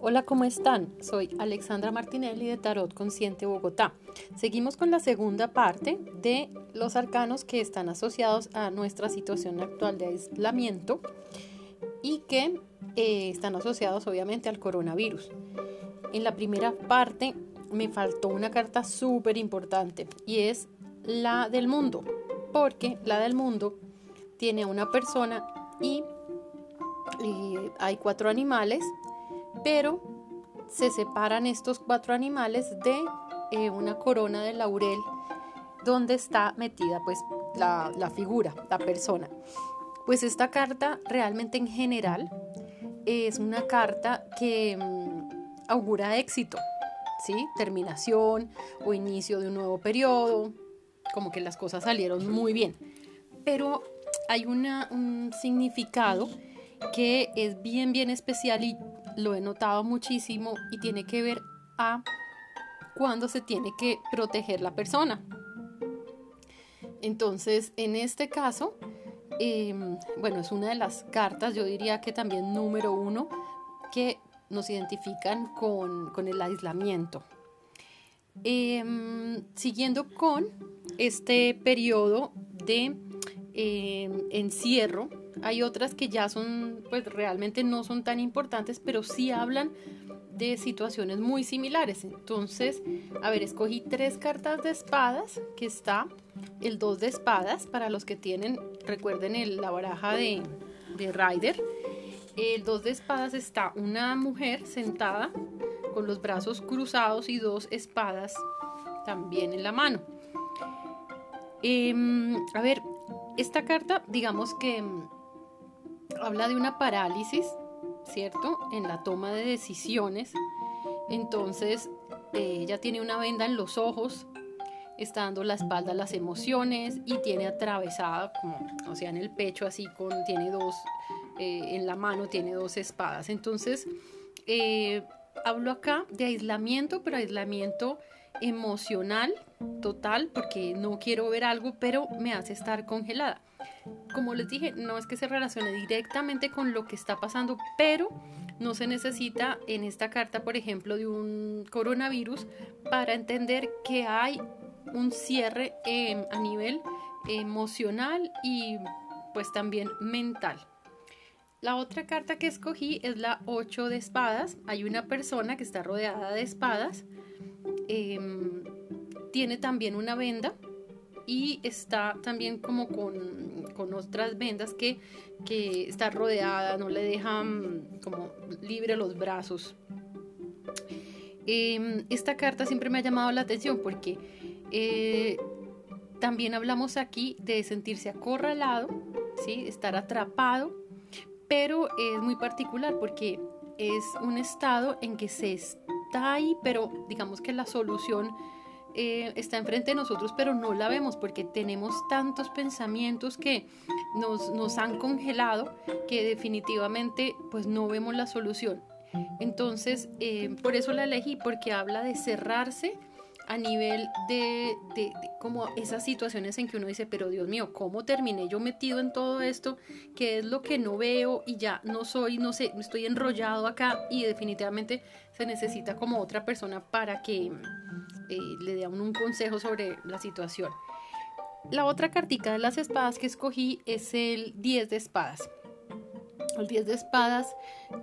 Hola, ¿cómo están? Soy Alexandra Martinelli de Tarot Consciente Bogotá. Seguimos con la segunda parte de los arcanos que están asociados a nuestra situación actual de aislamiento y que eh, están asociados obviamente al coronavirus. En la primera parte me faltó una carta súper importante y es la del mundo, porque la del mundo tiene una persona y eh, hay cuatro animales pero se separan estos cuatro animales de eh, una corona de laurel donde está metida pues la, figura, la persona. Pues esta carta realmente en general es una carta que mm, augura éxito, ¿sí? Terminación o inicio de un nuevo periodo, como que las cosas salieron muy bien. Pero hay un significado que es bien, bien especial y lo he notado muchísimo y tiene que ver a cuando se tiene que proteger la persona. Entonces, en este caso, em, bueno, es una de las cartas, yo diría que también número uno, que nos identifican con, el aislamiento. Em, siguiendo con este periodo de em, encierro, hay otras que ya son, pues realmente no son tan importantes, pero sí hablan de situaciones muy similares. Entonces, a ver, escogí tres cartas de espadas, que está el dos de espadas, para los que tienen, recuerden la baraja de, de Rider. El dos de espadas está una mujer sentada con los brazos cruzados y dos espadas también en la mano. Em, a ver, esta carta, digamos que habla de una parálisis, ¿cierto? En la toma de decisiones. Entonces, eh, ella tiene una venda en los ojos, está dando la espalda a las emociones y tiene atravesada, como, o sea, en el pecho, así, con, tiene dos, eh, en la mano tiene dos espadas. Entonces, eh, hablo acá de aislamiento, pero aislamiento emocional total, porque no quiero ver algo, pero me hace estar congelada como les dije, no es que se relacione directamente con lo que está pasando, pero no se necesita en esta carta, por ejemplo, de un coronavirus para entender que hay un cierre em, a nivel emocional y pues también mental. La otra carta que escogí es la 8 de espadas. Hay una persona que está rodeada de espadas. Em, tiene también una venda y está también como con, otras vendas que, está rodeada, no le dejan como libre los brazos. Em, esta carta siempre me ha llamado la atención porque eh, también hablamos aquí de sentirse acorralado, ¿sí? estar atrapado, pero es muy particular porque es un estado en que se está ahí, pero digamos que la solución eh, está enfrente de nosotros, pero no la vemos porque tenemos tantos pensamientos que nos, nos han congelado que definitivamente pues no vemos la solución. Entonces, eh, por eso la elegí, porque habla de cerrarse a nivel de, de, como esas situaciones en que uno dice, pero Dios mío, ¿cómo terminé yo metido en todo esto? ¿Qué es lo que no veo y ya no soy, no sé, estoy enrollado acá y definitivamente se necesita como otra persona para que eh, le dé un consejo sobre la situación. La otra cartica de las espadas que escogí es el 10 de espadas. El 10 de espadas,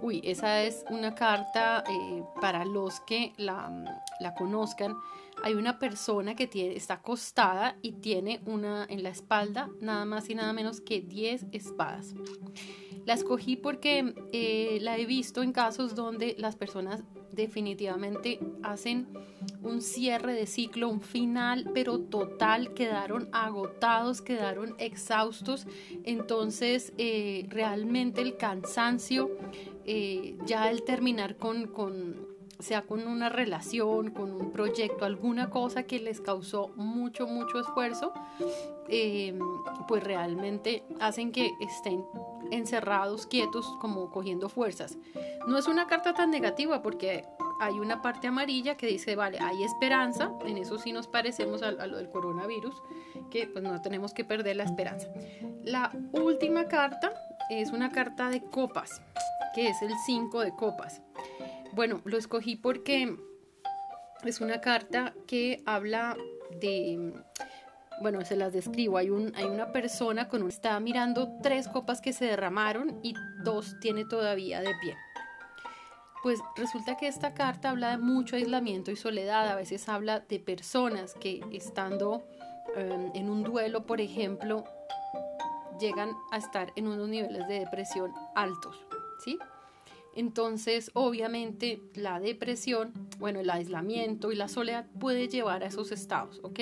uy, esa es una carta eh, para los que la, la, conozcan. Hay una persona que tiene, está acostada y tiene una en la espalda nada más y nada menos que 10 espadas. La escogí porque eh, la he visto en casos donde las personas definitivamente hacen un cierre de ciclo, un final, pero total, quedaron agotados, quedaron exhaustos. Entonces, eh, realmente el cansancio, eh, ya el terminar con, con sea con una relación, con un proyecto, alguna cosa que les causó mucho, mucho esfuerzo, em, pues realmente hacen que estén encerrados, quietos, como cogiendo fuerzas. No es una carta tan negativa porque hay una parte amarilla que dice, vale, hay esperanza, en eso sí nos parecemos a, lo del coronavirus, que pues no tenemos que perder la esperanza. La última carta es una carta de copas, que es el 5 de copas. Bueno, lo escogí porque es una carta que habla de bueno, se las describo. Hay, un, hay una persona con un, está mirando tres copas que se derramaron y dos tiene todavía de pie. Pues resulta que esta carta habla de mucho aislamiento y soledad. A veces habla de personas que estando em, en un duelo, por ejemplo, llegan a estar en unos niveles de depresión altos, ¿sí? Entonces, obviamente, la depresión, bueno, el aislamiento y la soledad puede llevar a esos estados, ¿ok?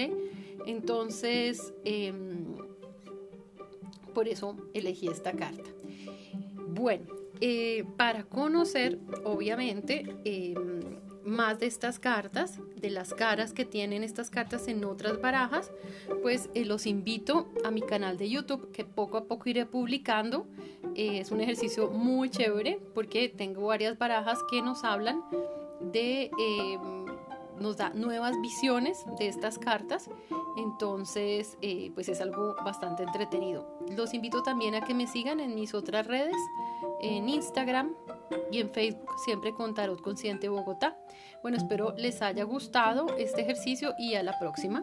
Entonces, em, por eso elegí esta carta. Bueno, eh, para conocer, obviamente, em, más de estas cartas, de las caras que tienen estas cartas en otras barajas, pues eh, los invito a mi canal de YouTube que poco a poco iré publicando. Eh, es un ejercicio muy chévere porque tengo varias barajas que nos hablan de... Em, nos da nuevas visiones de estas cartas, entonces eh, pues es algo bastante entretenido. Los invito también a que me sigan en mis otras redes, en Instagram, y en Facebook siempre con Tarot Consciente Bogotá. Bueno, espero les haya gustado este ejercicio y a la próxima.